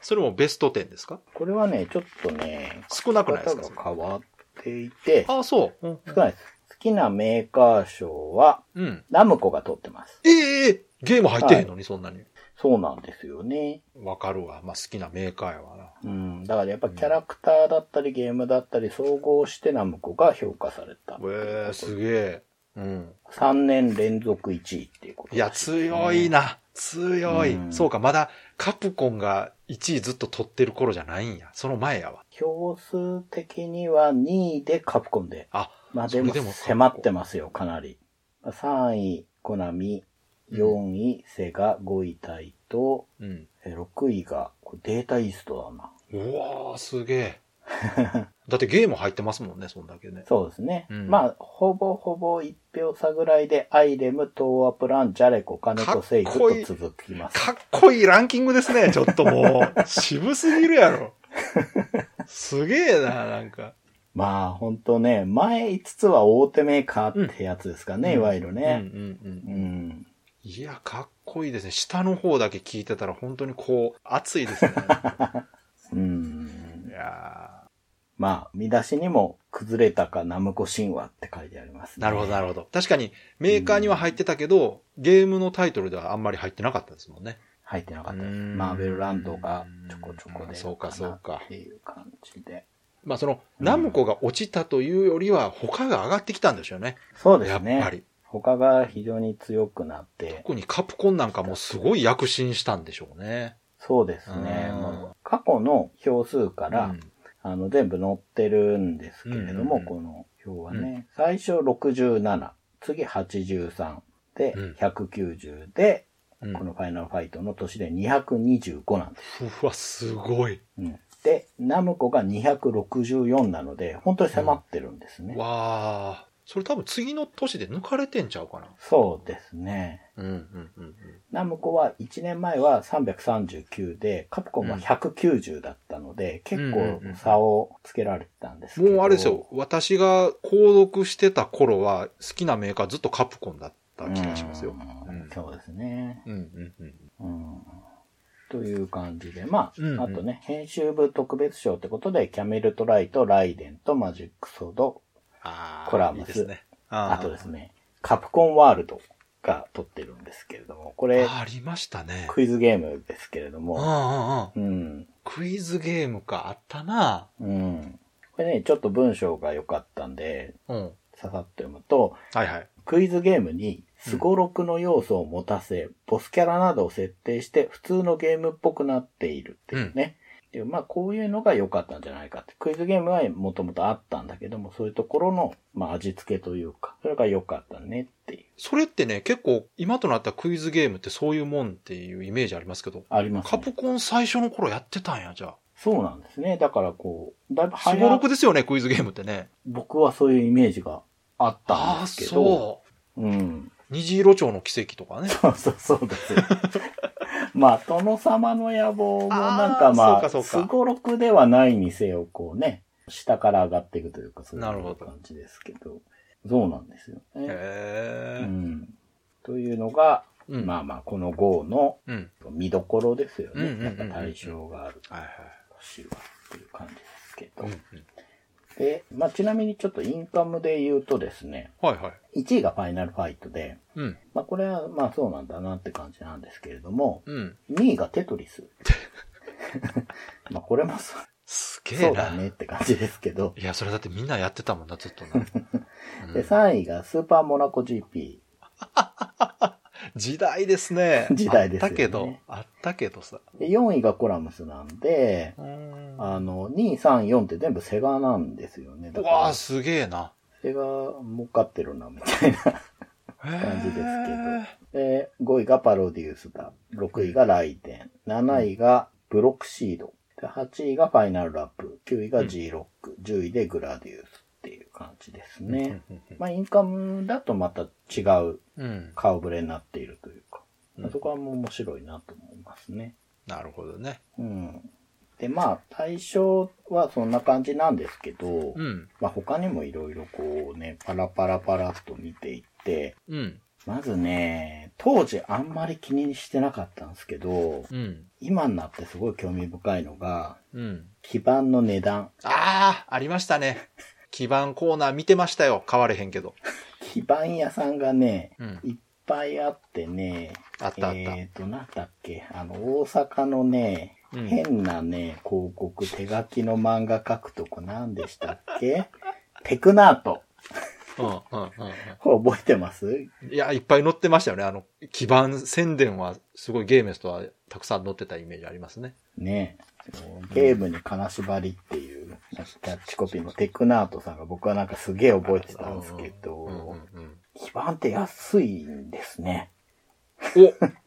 それもベスト10ですか？これはね、ちょっとね、少なくないですか？変わっていて、ああ、そう。うん少ないです。好きなメーカー賞は、うん。ナムコが取ってます。ええええゲーム入ってへんのに、そんなに。そうなんですよね。わかるわ。まあ、好きなメーカーやわな。うん。だからやっぱキャラクターだったりゲームだったり総合してナムコが評価された。ええすげえ。うん。3年連続1位っていうこといや、強いな。強い、うんそうか、まだカプコンが1位ずっと取ってる頃じゃないんや。その前やわ。票数的には2位でカプコンで。あ、まあでも迫ってますよ、かなり。3位、コナミ、4位、セガ、5位、タイト、うん。え6位が、データイーストだな。うわー、すげえ。だってゲーム入ってますもんね、そんだけね。そうですね。うんまあ、ほぼほぼ1票差ぐらいで、アイレム、トーアプラン、ジャレコ、カネコ、セイフと続きます。かっこいいランキングですね、ちょっともう。渋すぎるやろ。すげえな、なんか。まあ、ほんとね、前5つは大手メーカーってやつですかね、いわゆるね。うんうんうんうん。いや、かっこいいですね。下の方だけ聞いてたら本当にこう、熱いですね。うん。いやまあ、見出しにも、崩れたかナムコ神話って書いてあります、ね。なるほど、なるほど。確かに、メーカーには入ってたけど、ゲームのタイトルではあんまり入ってなかったですもんね。入ってなかったです。うんマーベルランドがちょこちょこで。そうかそうかっていう感じで。まあその、ナムコが落ちたというよりは、他が上がってきたんでしょうね。そうですね。やっぱり。他が非常に強くなって。特にカプコンなんかもすごい躍進したんでしょうね。そうですね。過去の票数から、うんあの、全部載ってるんですけれども、うんこの表はね、最初67、次83で、うん190で、うんこのファイナルファイトの年で225なんです。うわ、すごい。うんで、ナムコが264なので、本当に迫ってるんですね。わあ。それ多分次の年で抜かれてんちゃうかな。そうですね。うん、うん、うん。ナムコは1年前は339で、カプコンは190だったので、結構差をつけられてたんですけど。もうあれですよ。私が購読してた頃は、好きなメーカーずっとカプコンだった気がしますよ。ううんんそうですね。うん、うん、うん。うんという感じで、まあ、うんうんあとね、編集部特別賞ってことで、キャメルトライト、ライデンとマジックソード、コラムスいいですね。ああとですね、カプコンワールドが撮ってるんですけれども、これ、ありましたね。クイズゲームですけれどうん、も、うん、うん。うん、クイズゲームか、あったな。うん。これね、ちょっと文章が良かったんで、うん。ささっと読むと、はいはい。クイズゲームにスゴロクの要素を持たせ、ボスキャラなどを設定して普通のゲームっぽくなっているっていうね。でまあこういうのが良かったんじゃないかって。クイズゲームはもともとあったんだけども、そういうところの、まあ、味付けというか、それが良かったねっていう。それってね、結構、今となったクイズゲームってそういうもんっていうイメージありますけど、あります、ね。カプコン最初の頃やってたんや、じゃあ。そうなんですね。だからこう、だいぶ早ろくですよね、クイズゲームってね。僕はそういうイメージがあったんああ、ですけど。そう。うん。虹色町の奇跡とかね。そうそうそうですよ。まあ、殿様の野望もなんかまあ、すごろくではないにせよ、こうね、下から上がっていくというか、そういう感じですけど。そうなんですよね。へえ。うん。というのが、うんまあまあ、この GO のうん。見どころですよね。うんうんうんうんやっぱ対象があるはいはい。っていう感じですけど。うんうんで、まあちなみにちょっとインカムで言うとですね、はいはい。1位がファイナルファイトで、うん。まあこれはまあそうなんだなって感じなんですけれども、うん。2位がテトリス。まあこれもそすげえそうだな。ねって感じですけど。いや、それだってみんなやってたもんな、ずっとな。うんで、3位がスーパーモナコ GP。時代ですね。時代ですよねあったけど、あったけどさ。で、4位がコラムスなんで、うんあの、2、3、4って全部セガなんですよね。だかうわあら、すげえな。セガ儲かってるな、みたいな。感じですけどで、5位がパロデュースだ。6位がライデン。7位がブロックシード。で8位がファイナルラップ。9位が G ロック。10位でグラディウスっていう感じですね。まあ、インカムだとまた違ううん。顔ぶれになっているというか。うんそこはもう面白いなと思いますね。なるほどね。うん。で、まあ、対象はそんな感じなんですけど、うん。まあ他にもいろいろこうね、パラパラパラっと見ていって、うん。まずね、当時あんまり気にしてなかったんですけど、うん。今になってすごい興味深いのが、うん。基板の値段。ああ、ありましたね。基板コーナー見てましたよ。買われへんけど。基板屋さんがね、うん。いっぱいあってね、あったあった。えっ、と、なんだっけ、あの、大阪のね、うん変なね、広告、手書きの漫画書くとこ何でしたっけ？テクナート。うん、うん、うん覚えてます？うん。いや、いっぱい載ってましたよね。あの、基板宣伝は、すごいゲーメスとはたくさん載ってたイメージありますね。ねゲームに金縛りっていうキャッチコピーのテクナートさんが僕はなんかすげえ覚えてたんですけど、うん。基板って安いんですね。お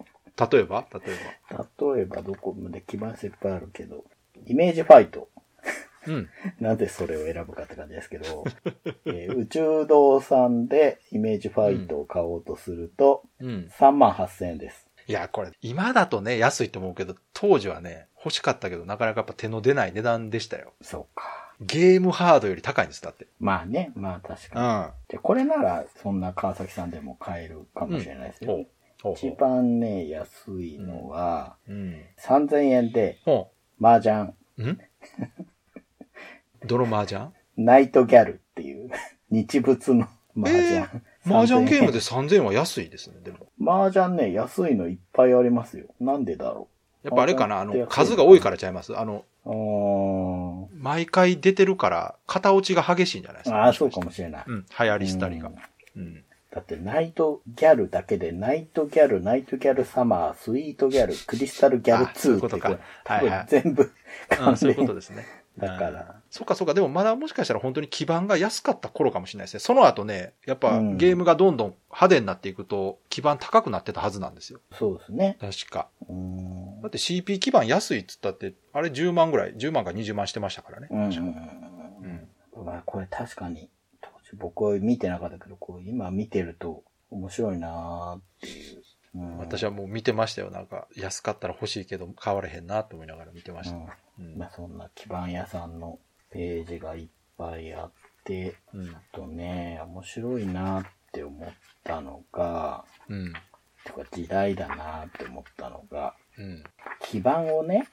例えば？例えば？例えばどこまで基板いっぱいあるけど、イメージファイト。うん。なぜそれを選ぶかって感じですけど、えー宇宙堂さんでイメージファイトを買おうとすると、うん。3万8000円です。いや、これ、今だとね、安いと思うけど、当時はね、欲しかったけど、なかなかやっぱ手の出ない値段でしたよ。そうか。ゲームハードより高いんです、だって。まあね、まあ確うん。かに。じゃあこれなら、そんな川崎さんでも買えるかもしれないですよ。ほう。ほう一番ね、安いのは、うん。3000円で、ほ麻雀。う。ん？どの麻雀？ナイトギャルっていう、日仏の麻雀。え麻雀ゲームで3000 3000円は安いですね、でも。円。麻雀ね、安いのいっぱいありますよ。なんでだろやっぱあれかな、あの、数が多いからちゃいます。あの、う。う毎回出てるから、型落ちが激しいんじゃないですか。ああ、そうかもしれない。うん、流行りしたりがうん。うん。だって、ナイトギャルだけで、ナイトギャル、ナイトギャルサマー、スイートギャル、クリスタルギャルあそういう2ってことかはいはい全部あ関そういうこと連。ですね。だからうん。そうかそうか。でもまだもしかしたら本当に基盤が安かった頃かもしれないですね。その後ね、やっぱうんゲームがどんどん派手になっていくと、基盤高くなってたはずなんですよ。そうですね。確か。だって CP 基盤安いっつったって、あれ10万ぐらい、10万か20万してましたからね。うんうん。まあ、これ確かに、僕は見てなかったけど、こう今見てると面白いなーっていう。うん、私はもう見てましたよ。なんか、安かったら欲しいけど買われへんなと思いながら見てました。うん。うんまあそんな基盤屋さんのページがいっぱいあって、うん。あとね、面白いなって思ったのが、うん。てか時代だなって思ったのが、うん。基盤をね、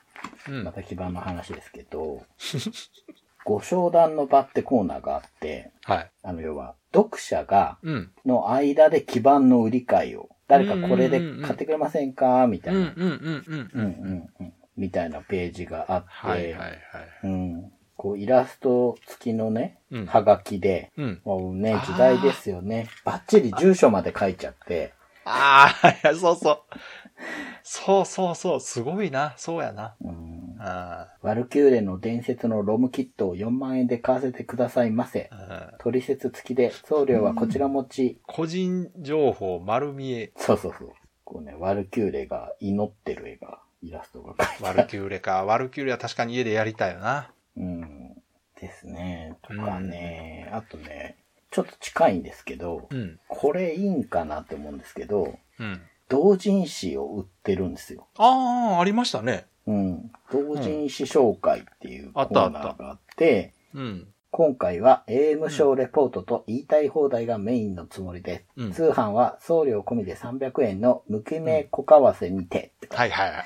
うん。また基盤の話ですけど、ご商談の場ってコーナーがあって、はい。あの要は、読者が、うん。の間で基盤の売り買いを、誰かこれで買ってくれませんか？みたうん。いな、うん。うん。うん。うんうんうんみたいなページがあって、はい。はい。はい。うん、こうイラスト付きのね、うんはがきで、うん。もうね時代ですよね。バッチリ住所まで書いちゃって、ああ、そうそう。そうそうそう。すごいな。そうやな。うん、あワルキューレの伝説のロムキットを4万円で買わせてくださいませ取説付きで、送料はこちら持ち。個人情報丸見え。そうそうそう。こうね、ワルキューレが祈ってる絵が、イラストが書いてある。ワルキューレか。ワルキューレは確かに家でやりたいよな。うん。ですね。とかね、あとね、ちょっと近いんですけど、うん。これいいんかなって思うんですけど、うん。同人誌を売ってるんですよ。ああ、ありましたね。うん。同人誌紹介っていうコーナーがあって、うん。今回は AM ショーレポートと言いたい放題がメインのつもりです。うん通販は送料込みで300円の無記名小為替にてって書いてはいはいはい。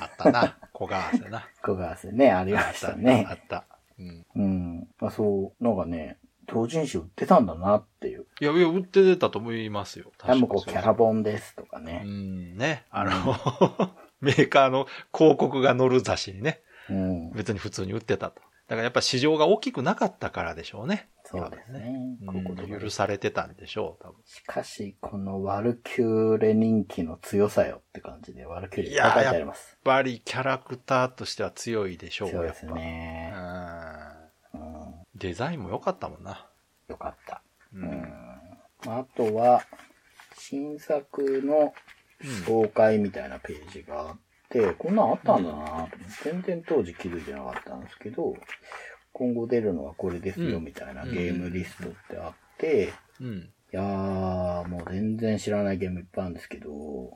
あったな。小川瀬な。小為替ね、ありましたねあ。った。うん。うん。まあそう、のがね、同人誌売ってたんだなっていう。いや、いや、売ってたと思いますよ。タムコキャラボボンですとかうね。ん、ね。あの、メーカーの広告が載る雑誌にね、うん。別に普通に売ってたと。だからやっぱ市場が大きくなかったからでしょうね。そうですね。うんここで許されてたんでしょう、多分。しかし、このワルキューレ人気の強さよって感じで、ワルキューレ書いてあります。やっぱりキャラクターとしては強いでしょう、強いですね。デザインも良かったもんな。よかった。ううん。あとは、新作の紹介みたいなページがあって、こんなんあったんだなと思って全然当時気づいてなかったんですけど、今後出るのはこれですようんみたいなゲームリストってあって、うん。いやー、もう全然知らないゲームいっぱいあるんですけど、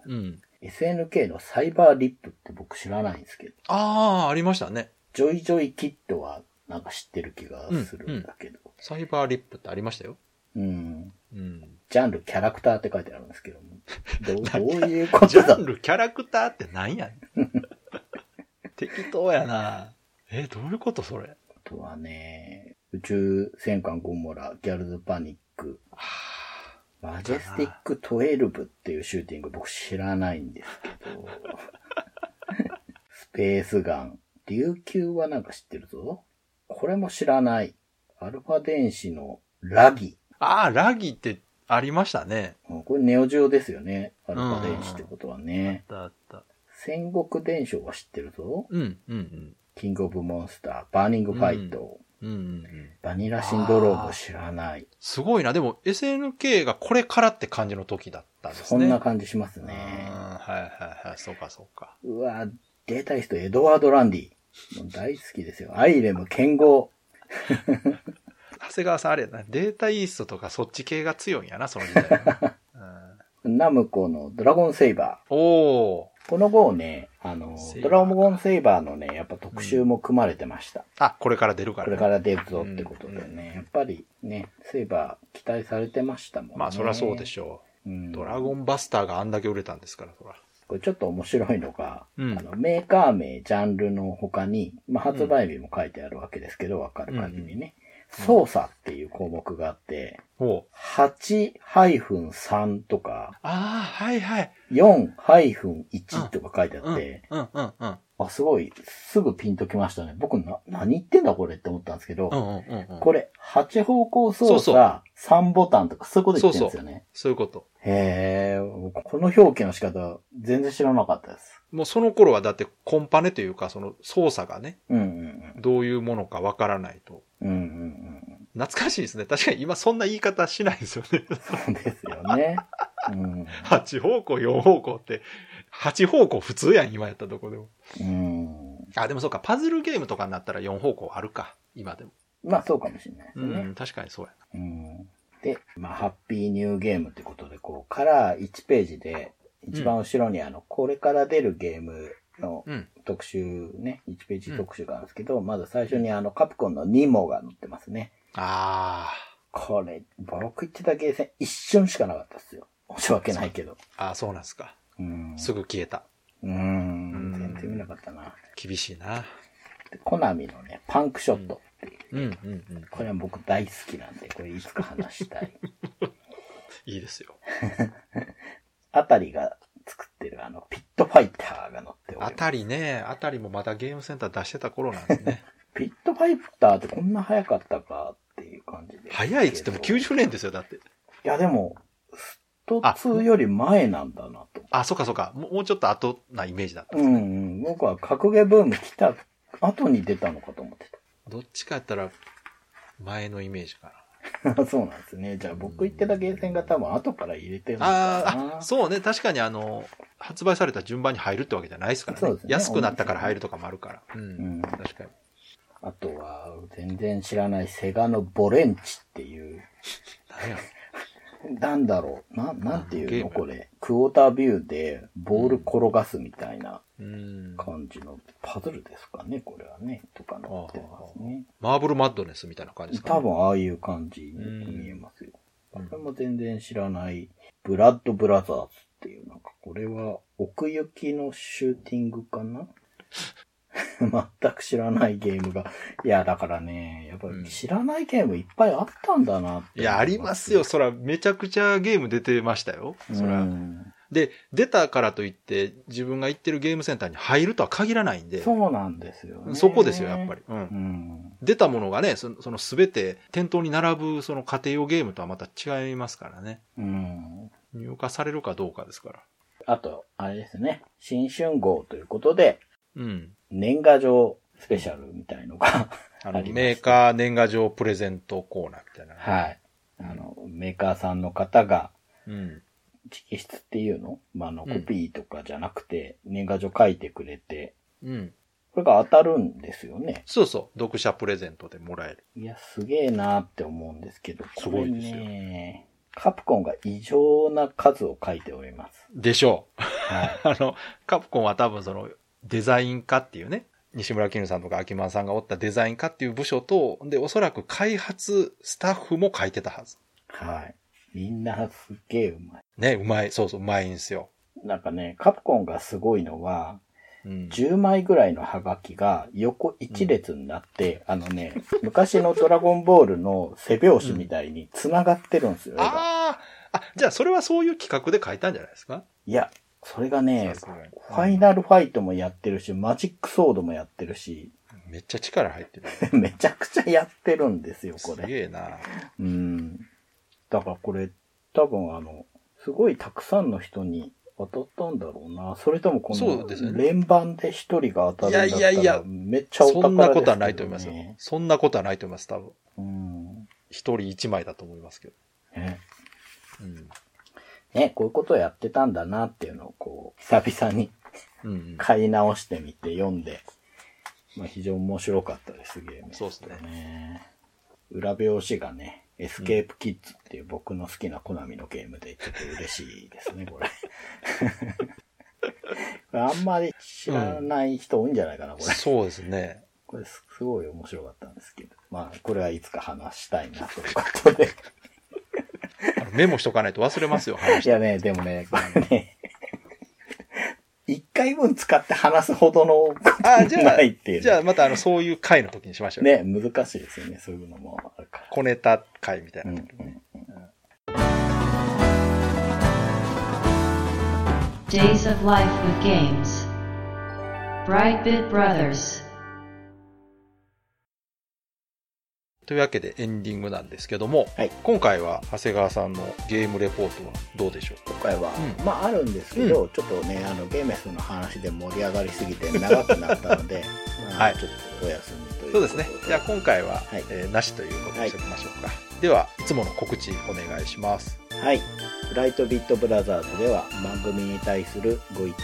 うん。SNK のサイバーリップって僕知らないんですけど、ああ、ありましたね。ジョイジョイキットはなんか知ってる気がするんだけど、サイバーリップってありましたよ。うん。うん。ジャンルキャラクターって書いてあるんですけども、どうどういうことだ？ジャンル、キャラクターって何やねん。適当やな。え、どういうことそれ？あとはね、宇宙戦艦ゴモラ、ギャルズパニック、マジェスティック12っていうシューティング僕知らないんですけど、スペースガン、琉球はなんか知ってるぞ？これも知らない。アルファ電子のラギ。ああ、ラギってありましたね。うんこれネオジオですよね。アルファ電子ってことはね。あったあった。戦国伝承は知ってるぞ。うん、うん、うん。キングオブモンスター、バーニングファイト、うん、うん、うん。バニラシンドローム知らない。すごいな。でも SNK がこれからって感じの時だったんですそね。んな感じしますうんね。はいはいはい。そうかそうか。うわデータイスト、エドワード・ランディ。もう大好きですよ。アイレム、剣豪。長谷川さんあれやな。データイーストとかそっち系が強いんやな、その時代は。ナムコのドラゴンセイバうん、おー。ー。この号ね、あのドラゴンセイバーのね、やっぱ特集も組まれてました。あ、これから出るから、これから出るぞってことでね、やっぱりね、セイバー期待されてましたもんね。まあそりゃそうでしょう。う。ん、ドラゴンバスターがあんだけ売れたんですから、そら。これちょっと面白いのが、うんあのメーカー名、ジャンルの他に、まあ、発売日も書いてあるわけですけど、わかる感じにね。操作っていう項目があって、ほう。8-3とか、ああ、はいはい。4-1とか書いてあって。あ、すごい、すぐピンときましたね。僕な、何言ってんだこれって思ったんですけど、うんうんうんうん。これ、8方向操作、3ボタンとかそういうこと言ってるんですよね。そういうこと。へえ、この表記の仕方、全然知らなかったです。もうその頃はだってコンパネというか、その操作がね、うんうんどういうものかわからないと。うん。うんうんうん。懐かしいですね。確かに今そんな言い方しないですよね。そうですよね。うん。8方向、4方向って、8方向普通やん、今やったとこでも。うん。あ、でもそうか、パズルゲームとかになったら4方向あるか、今でも。まあそうかもしれないですうね。ん、確かにそうやうん。で、まあ、ハッピーニューゲームってことで、こう、カラー1ページで、一番後ろにあの、これから出るゲームの。特集ね、1ページ特集があるんですけど、まず最初にあの、カプコンのニモが載ってますね。あこれ、僕言ってたゲーセン一瞬しかなかったですよ。申し訳ないけど。あ、ああ、そうなんですか。うん。すぐ消えた。うーん。なかったな。厳しいな。でコナミのね、パンクショットっていう。うん、うん、うん。これは僕大好きなんで、これいつか話したい。いいですよ。あたりが作ってるあの、ピットファイターが載っております。あたりね、あたりもまだゲームセンター出してた頃なんでね。ピットファイターってこんな早かったかっていう感じで。早いっつってもい90年ですよ、だって。やでも、スト2より前なんだなと。あ、そっかそっか。もうちょっと後なイメージだったんうんですね。うん。僕は格ゲーブーム来た後に出たのかと思ってどっちかやったら、前のイメージかな。た。そうなんですね。じゃあ僕言ってたゲーセンが多分後から入れてるのかな。あ、そうね。確かにあの、発売された順番に入るってわけじゃないですからね。そうですね安くなったから入るとかもあるから。うん。うん確かに。あとは、全然知らないセガのボレンチっていう、何やなんだろう。な、なんていうの？これ。クォータービューでボール転がすみたいなうん。感じのパズルですかね、これはね。とか載ってますね。マーブルマッドネスみたいな感じですか、ね、多分ああいう感じに見えますよ。うんこれも全然知らない、ブラッドブラザーズっていう、なんかこれは奥行きのシューティングかな？全く知らないゲームが。いや、だからね、やっぱうんり知らないゲームいっぱいあったんだなって。いや、ありますよ。。そら、めちゃくちゃゲーム出てましたよ。そら。うんで、出たからといって、自分が行ってるゲームセンターに入るとは限らないんで、そうなんですよ、ね。そこですよ、やっぱり。うん。うん。出たものがね、そのその全て店頭に並ぶその家庭用ゲームとはまた違いますからね。うん。入荷されるかどうかですから。あと、あれですね。新春号ということで、うん。年賀状スペシャルみたいのがあの、メーカー年賀状プレゼントコーナーみたいな。はい。あの、メーカーさんの方が、うん。直筆っていうの？まあ、あの、うんコピーとかじゃなくて、年賀状書いてくれて、うん。これが当たるんですよね。そうそう。読者プレゼントでもらえる。いや、すげえなーって思うんですけど、すごいですよカプコンが異常な数を書いております。でしょう。はい。あの、カプコンは多分その、デザイン科っていうね、西村絹さんとか秋満さんがおったデザイン科っていう部署と、で、おそらく開発スタッフも書いてたはず。はい。みんなすっげえうまい。ね、うまい。そうそう、うまいんですよ。なんかね、カプコンがすごいのは、うん。10枚ぐらいのハガキが横一列になって、あのね、昔のドラゴンボールの背拍子みたいに繋がってるんですよ、絵がああ、あ、じゃあそれはそういう企画で書いたんじゃないですか？いや、それがね、ファイナルファイトもやってるし、マジックソードもやってるし、めっちゃ力入ってる。めちゃくちゃやってるんですよ、こすれ。げえな。うん。だからこれ、多分あの、すごいたくさんの人に当たったんだろうな。それともこのそうですよ、ね連番で一人が当たるんだったら、いやいやいやめっちゃお宝ですね。そんなことはないと思いますよ。そんなことはないと思います、多分。うん。一人一枚だと思いますけど。ねうん。ね、こういうことをやってたんだなっていうのをこう、久々にうん、うん。買い直してみて読んで、まあ非常に面白かったです、ゲーム。そうですねね。裏表紙がね、エスケープキッズっていう僕の好きなコナミのゲームでちょっと嬉しいですね、これ。これあんまり知らない人多いんじゃないかな、これ。そうですね。これすすごい面白かったんですけど。まあ、これはいつか話したいなということで。メモしとかないと忘れますよ、話 いやね、でもね、これね、回分使って話すほどのことあ、じゃあないっていう、、じゃあまたあの、そういう回の時にしましょう。ね、難しいですよね。そういうのもあるから。小ネタ回みたいうんな時。うんうん、Days of Life with Games. Brightbit Brothers. というわけでエンディングなんですけども、はい今回は長谷川さんのゲームレポートはどうでしょう？今回は、うんまああるんですけど、ちょっとね、あの、ゲーメスの話で盛り上がりすぎて長くなったので、まあ、はいちょっとお休みというそうことですね。じゃあ今回は、はいえーなしということにしておきましょうか。では、いつもの告知お願いします。はい。ブライトビットブラザーズでは番組に対するご意見、ご感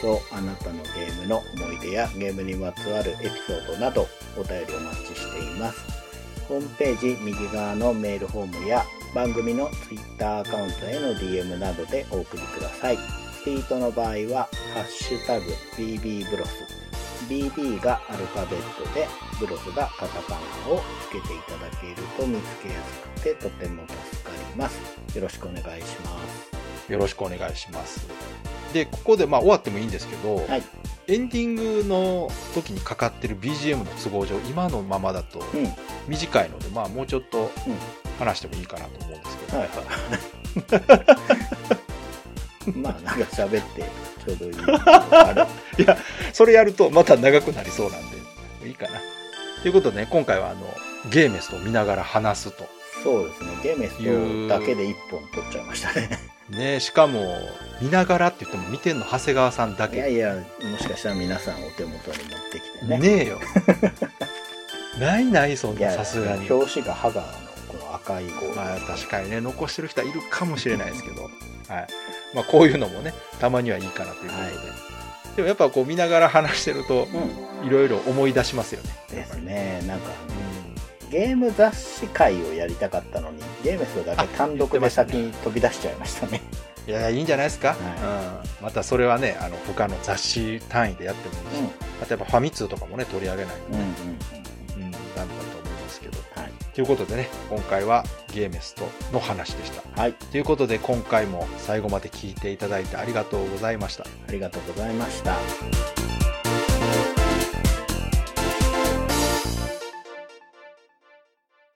想、あなたのゲームの思い出やゲームにまつわるエピソードなどお便りお待ちしています。ホームページ右側のメールフォームや番組の Twitter アカウントへの DM などでお送りください。ツイートの場合は、ハッシュタグ BB ブロス。BB がアルファベットで、ブロスがカタカナをつけていただけると見つけやすくてとても助かります。よろしくお願いします。よろしくお願いします。で、ここで、まあ終わってもいいんですけど、はい。エンディングの時にかかってる BGM の都合上、今のままだとうん。はい短いので、まあもうちょっとうん話してもいいかなと思うんですけど、はい。まあなんか喋ってちょうどいい。ある それやるとまた長くなりそうなんで、いいかな。ということでね、今回はあの、ゲーメスと見ながら話すと。そうですね。ゲーメスとだけで一本取っちゃいましたね。ねしかも、見ながらって言っても見てんの長谷川さんだけ。いやいや、もしかしたら皆さんお手元に持ってきてね。ねえよ。ないない、そんな、さすがに。表紙がハガーのこの赤い号。まあ確かにね、残してる人はいるかもしれないですけど、はい。まあこういうのもね、たまにはいいかなということで。はいでもやっぱこう見ながら話してると、うん。いろいろ思い出しますよね。ですね。なんか、うん。ゲーム雑誌会をやりたかったのに、ゲームスだけ単独で先に飛び出しちゃいましたね。いやいや、いいんじゃないですか、はうん。またそれはね、あの、他の雑誌単位でやってもいいし、あとやっぱファミ通とかもね、取り上げないとうん。うんね、うんうん。うん、なんだと思いますけど。はい。ということでね、今回はゲーメストの話でした。はい。ということで今回も最後まで聞いていただいてありがとうございました。ありがとうございました。